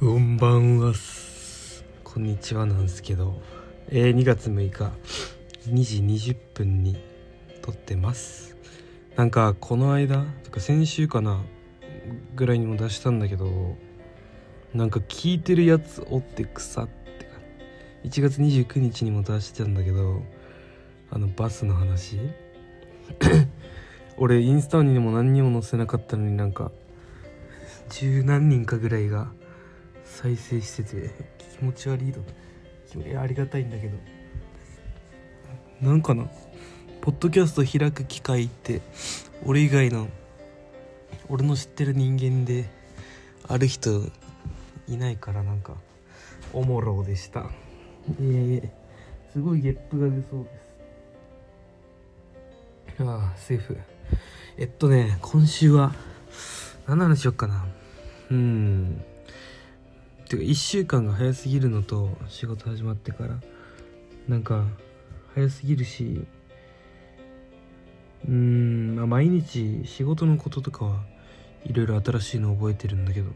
こんばんは。こんにちはなんですけど、えー、2月6日2時20分に撮ってます。なんかこの間とか先週かなぐらいにも出したんだけどなんか聞いてるやつおって腐ってか1月29日にも出してたんだけどあのバスの話。俺インスタにも何にも載せなかったのになんか十何人かぐらいが再生してて気持ち悪いと。いやありがたいんだけど。なんかなポッドキャスト開く機会って俺以外の俺の知ってる人間である人いないからなんかおもろでした。えー、すごいゲップが出そうです。ああセーフ。えっとね今週は何の話しよっかな。うんてか1週間が早すぎるのと仕事始まってから。なんか早すぎるしうーん、まあ、毎日仕事のこととかはいろいろ新しいの覚えてるんだけど。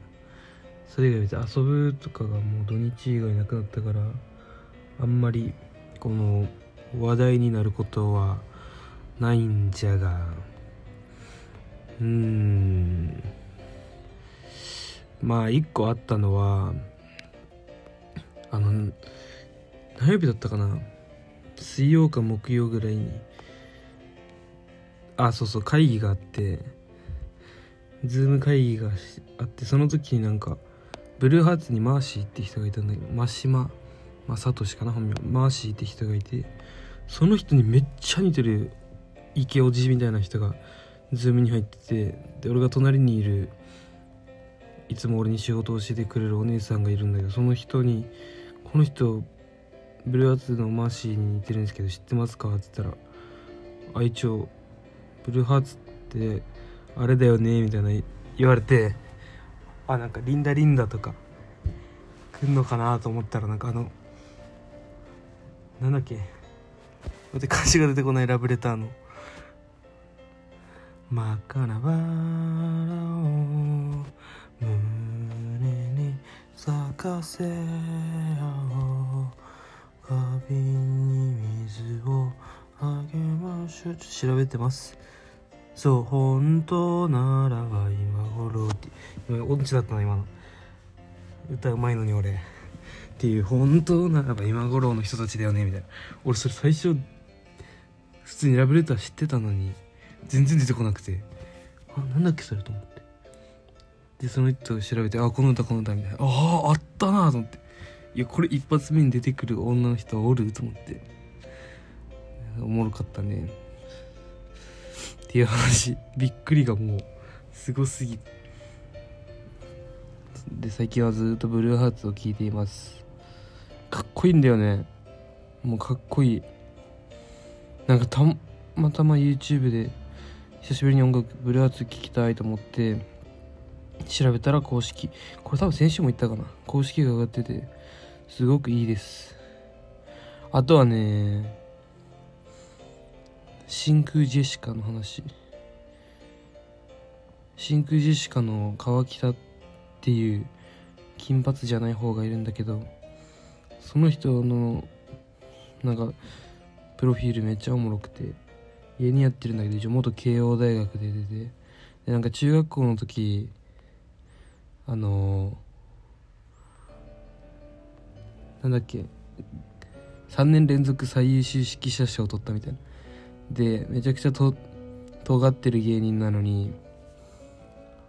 それ以外別に遊ぶとかがもう土日以外なくなったからあんまりこの話題になることはないんじゃが。うーん。まあ一個あったのはあの何曜日だったかな？水曜か木曜ぐらいにあそうそう会議があってズーム会議があってその時になんかブルーハーツにマーシーって人がいたんだけど真島まあサトシかな？本名。マーシーって人がいてその人にめっちゃ似てるイケおじみたいな人が Zoom に入っててで俺が隣にいるいつも俺に仕事を教えてくれるお姉さんがいるんだけどその人に「この人ブルーハーツのマーシーに似てるんですけど知ってますか?」って言ったら「あ一応ブルーハーツってあれだよね」みたいな言われてあなんか「リンダリンダ」とか来んのかなと思ったらなんかあのなんだっけ？待って歌詞が出てこないラブレターの「真っ赤なバラを胸に咲かせよう花瓶に水をあげましょうちょっと調べてますそう本当ならば今頃って今音痴だったな今の。歌うまいのに俺。っていう本当ならば今頃の人たちだよねみたいな。俺それ最初普通にラブレター知ってたのに全然出てこなくて。あなんだっけそれと思って。でその人を調べてあこの歌この歌みたいな。あああったなと思って。いやこれ一発目に出てくる女の人おる？と思って。おもろかったね。っていう話。びっくりがもうすごすぎ。で最近はずっとブルーハーツを聴いています。かっこいいんだよね。もうかっこいい。なんかたまたま YouTube で久しぶりに音楽ブルーハーツ聴きたいと思って調べたら公式。これ多分先週も言ったかな。公式が上がっててすごくいいです。あとはね真空ジェシカの話。真空ジェシカの川北っていう金髪じゃない方がいるんだけどその人のなんかプロフィールめっちゃおもろくて家にやってるんだけど一応元慶応大学で出てでなんか中学校の時あのー、なんだっけ3年連続最優秀指揮者賞を取ったみたいな。でめちゃくちゃと尖ってる芸人なのに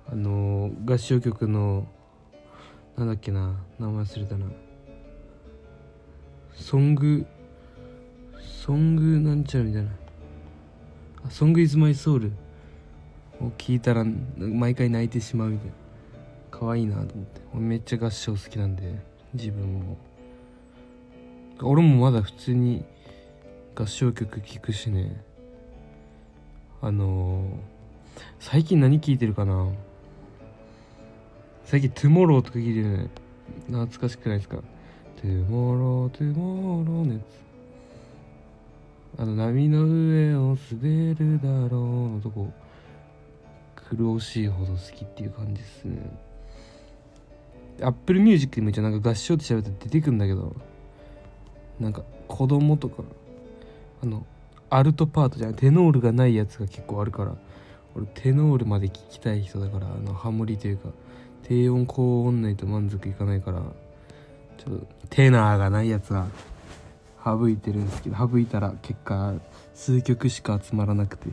あのー、合唱曲のなんだっけな名前忘れたな。ソングソングなんちゃらみたいな。Song is my soul を聞いたら毎回泣いてしまうみたいな。可愛いなと思って。俺めっちゃ合唱好きなんで自分も。俺もまだ普通に合唱曲聴くしね。あのー、最近何聴いてるかな。最近「Tomorrow」とか聴いてるね。懐かしくないですか「Tomorrow Tomorrow」のやつ。あの波の上を滑るだろうのとこ。苦しいほど好きっていう感じですね。 Apple Music でも一応なんか合唱って調べたら出てくんだけどなんか子供とかあのアルトパートじゃないテノールがないやつが結構あるから俺テノールまで聞きたい人だからあのハモリというか低音高音ないと満足いかないからちょっとテナーがないやつは省いてるんですけど省いたら結果数曲しか集まらなくて。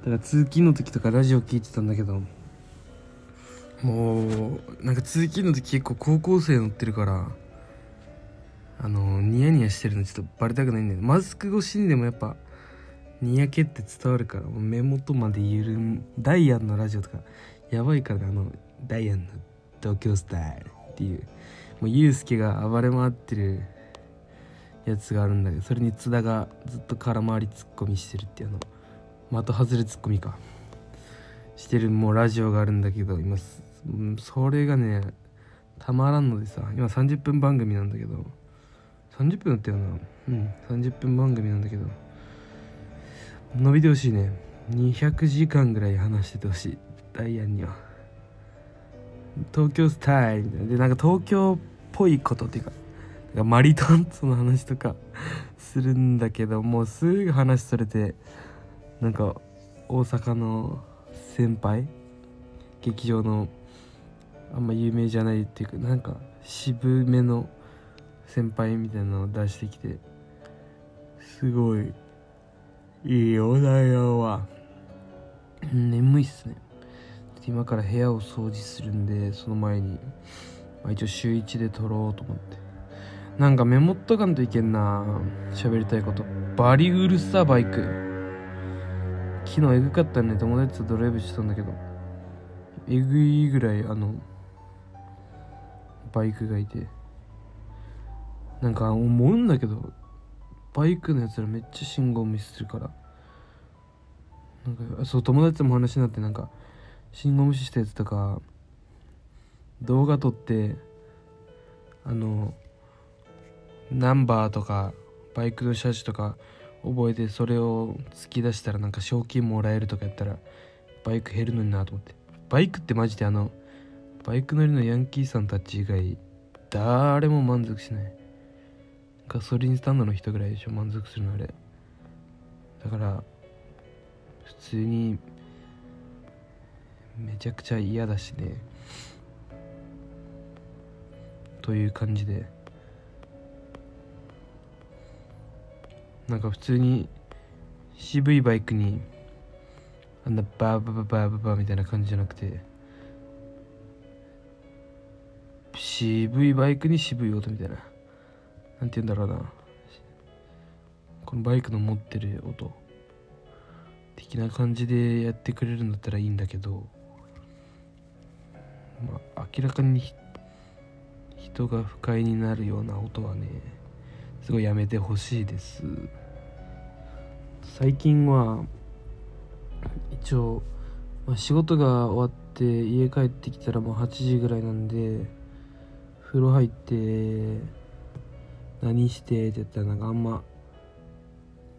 だから通勤の時とかラジオ聞いてたんだけどもうなんか通勤の時結構高校生乗ってるからあのニヤニヤしてるのちょっとバレたくないんだよマスク越しにでもやっぱにやけって伝わるから目元まで緩む。ダイアンのラジオとかやばいからねあのダイアンの東京スタイルっていう。もうユうスケが暴れ回ってるやつがあるんだけどそれに津田がずっと空回りツッコミしてるっていうあの的外れツッコミか。してるもうラジオがあるんだけど今それがねたまらんのでさ今30分番組なんだけど30分だったよなうん。30分番組なんだけど伸びてほしいね。200時間ぐらい話しててほしい。ダイアンには。東京スタイル。みたいなでなんか東京っぽいことっていうかかマリトンツの話とかするんだけどもうすぐ話それてなんか大阪の先輩劇場のあんま有名じゃないっていうかなんか渋めの先輩みたいなのを出してきてすごいいいおだよは眠いっすね。今から部屋を掃除するんでその前に、まあ、一応週1で撮ろうと思って。なんかメモっとかんといけんな喋りたいこと。バリうるさバイク。昨日エグかったね友達とドライブしてたんだけどえぐいぐらいあのバイクがいて。なんか思うんだけどバイクのやつらめっちゃ信号無視するから。なんかそう友達とも話になってなんか信号無視したやつとか動画撮ってあのナンバーとかバイクの車種とか覚えてそれを突き出したらなんか賞金もらえるとかやったらバイク減るのになと思って。バイクってマジであのバイク乗りのヤンキーさんたち以外誰も満足しない。ガソリンスタンドの人ぐらいでしょ満足するのあれ。だから普通にめちゃくちゃ嫌だしね。という感じで。なんか普通に渋いバイクにあんなバーバーバーバーバーみたいな感じじゃなくて渋いバイクに渋い音みたいな。なんて言うんだろうな。このバイクの持ってる音。的な感じでやってくれるんだったらいいんだけど。まあ明らかに人が不快になるような音はねすごいやめてほしいです。最近は一応、まあ、仕事が終わって家帰ってきたらもう8時ぐらいなんで風呂入って何してって言ったらなんかあんま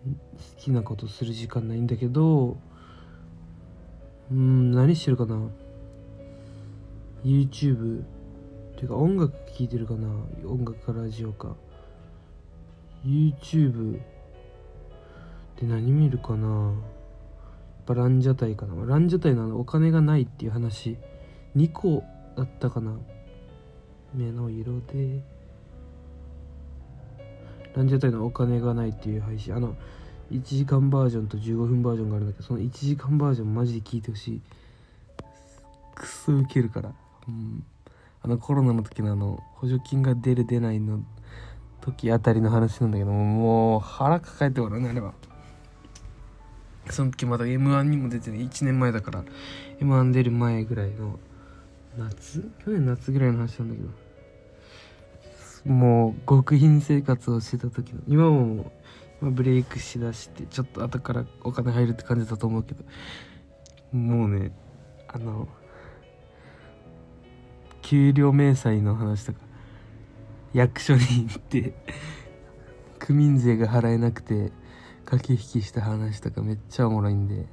好きなことする時間ないんだけどうん何してるかな。YouTube っていうか音楽聴いてるかな。音楽かラジオか。YouTube で何見るかな。やっぱランジャタイかな。ランジャタイなのお金がないっていう話。2個だったかな。目の色でランジャタイのお金がないっていう配信。あの1時間バージョンと15分バージョンがあるんだけどその1時間バージョンマジで聞いてほしい。クソウケるから。うん。あのコロナの時のあの補助金が出る出ないの時あたりの話なんだけどもう腹抱えておるねあれは。その時まだ m 1にも出てね1年前だから m 1出る前ぐらいの夏？去年夏ぐらいの話なんだけど。もう極貧生活をしてた時の今も今ブレイクしだしてちょっと後からお金入るって感じだと思うけどもうねあの給料明細の話とか役所に行って区民税が払えなくて駆け引きした話とかめっちゃおもろいんで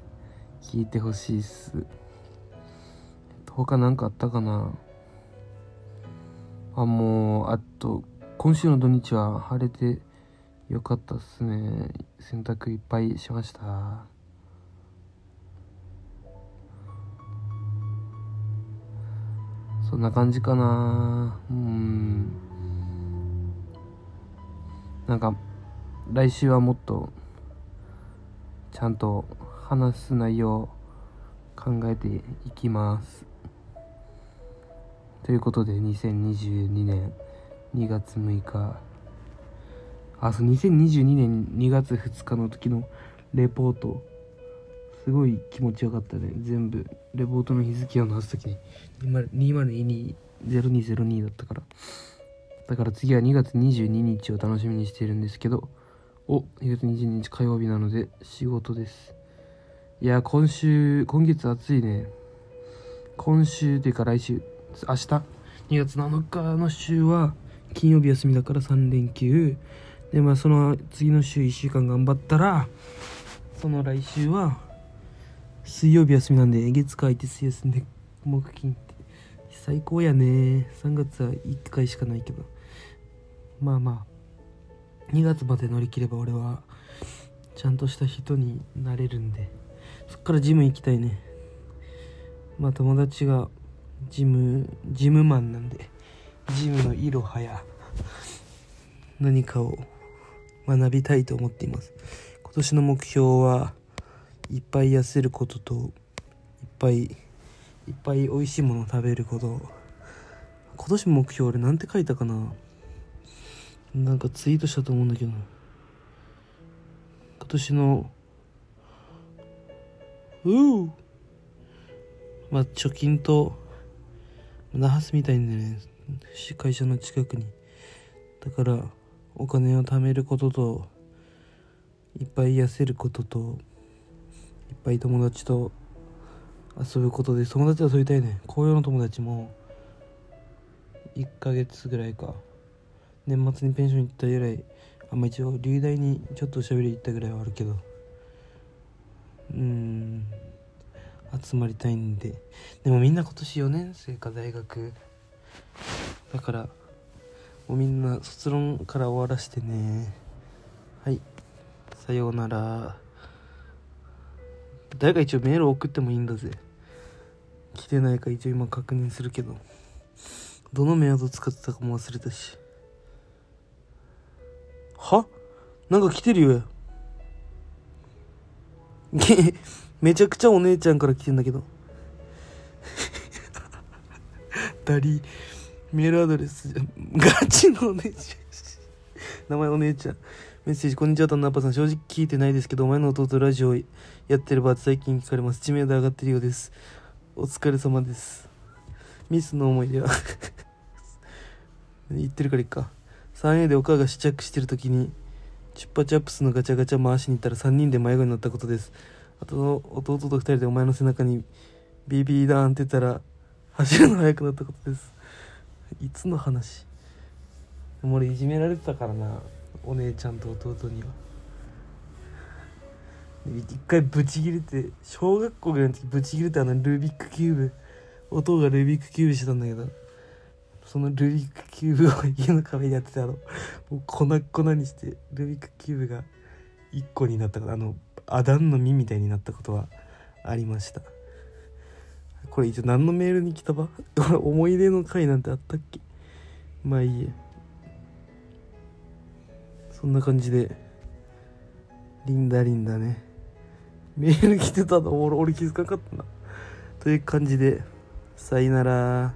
聞いてほしいっす。他なんかあったかな？あもうあと今週の土日は晴れてよかったっすね。洗濯いっぱいしました。そんな感じかな。うん。なんか来週はもっとちゃんと話す内容考えていきます。ということで2022年2月6日。あそう2022年2月2日の時のレポート。すごい気持ちよかったね。全部レポートの日付を直す時に。20220202だったから。だから次は2月22日を楽しみにしているんですけど。お2月22日火曜日なので仕事です。いや今週今月暑いね。今週というか来週。明日。2月7日の週は金曜日休みだから3連休。でまあその次の週1週間頑張ったらその来週は水曜日休みなんで月火て水休んで木金って。最高やね。3月は1回しかないけど。まあまあ2月まで乗り切れば俺はちゃんとした人になれるんで。そっからジム行きたいね。まあ友達がジムジムマンなんでジムのいろはや何かを学びたいと思っています。今年の目標はいっぱい痩せることといっぱいいっぱい美味しいものを食べること。今年目標俺なんて書いたかな？なんかツイートしたと思うんだけど。今年のううまあ貯金と那覇住みたいんでね会社の近くに。だからお金を貯めることといっぱい痩せることといっぱい友達と遊ぶことで友達と遊びたいね紅葉の友達も1ヶ月ぐらいか。年末にペンション行ったぐらいあんま一応流大にちょっと喋り行ったぐらいはあるけど。うん。集まりたいんで。でもみんな今年4年生か大学。だからもうみんな卒論から終わらしてね。はい。さようなら。誰か一応メール送ってもいいんだぜ。来てないか一応今確認するけど。どのメアド使ってたかも忘れたし。は？なんか来てるよ。めちゃくちゃお姉ちゃんから来てんだけど。ダリメールアドレスじゃん。ガチのお姉ちゃん。名前お姉ちゃん。メッセージこんにちはタンナッパさん。正直聞いてないですけどお前の弟ラジオやってるバー最近聞かれます。知名度上がってるようです。お疲れ様です。ミスの思い出は。言ってるからいっか。3A でお母が試着してる時にチュッパチャップスのガチャガチャ回しに行ったら3人で迷子になったことです。あと弟と2人でお前の背中にビビーダーンってたら走るの速くなったことです。いつの話？でも俺いじめられてたからなお姉ちゃんと弟には。一回ブチギレて小学校ぐらいの時ブチギレてあのルービックキューブ。弟がルービックキューブしてたんだけどそのルービックキューブを家の壁にやってたの。もう粉々にしてルービックキューブが1個になったあのアダンの実みたいになったことはありました。これ一応何のメールに来たば？思い出の回なんてあったっけ？まあいいや。そんな感じで。リンダリンダね。メール来てたの？俺俺気づかなかったな。という感じでさよなら。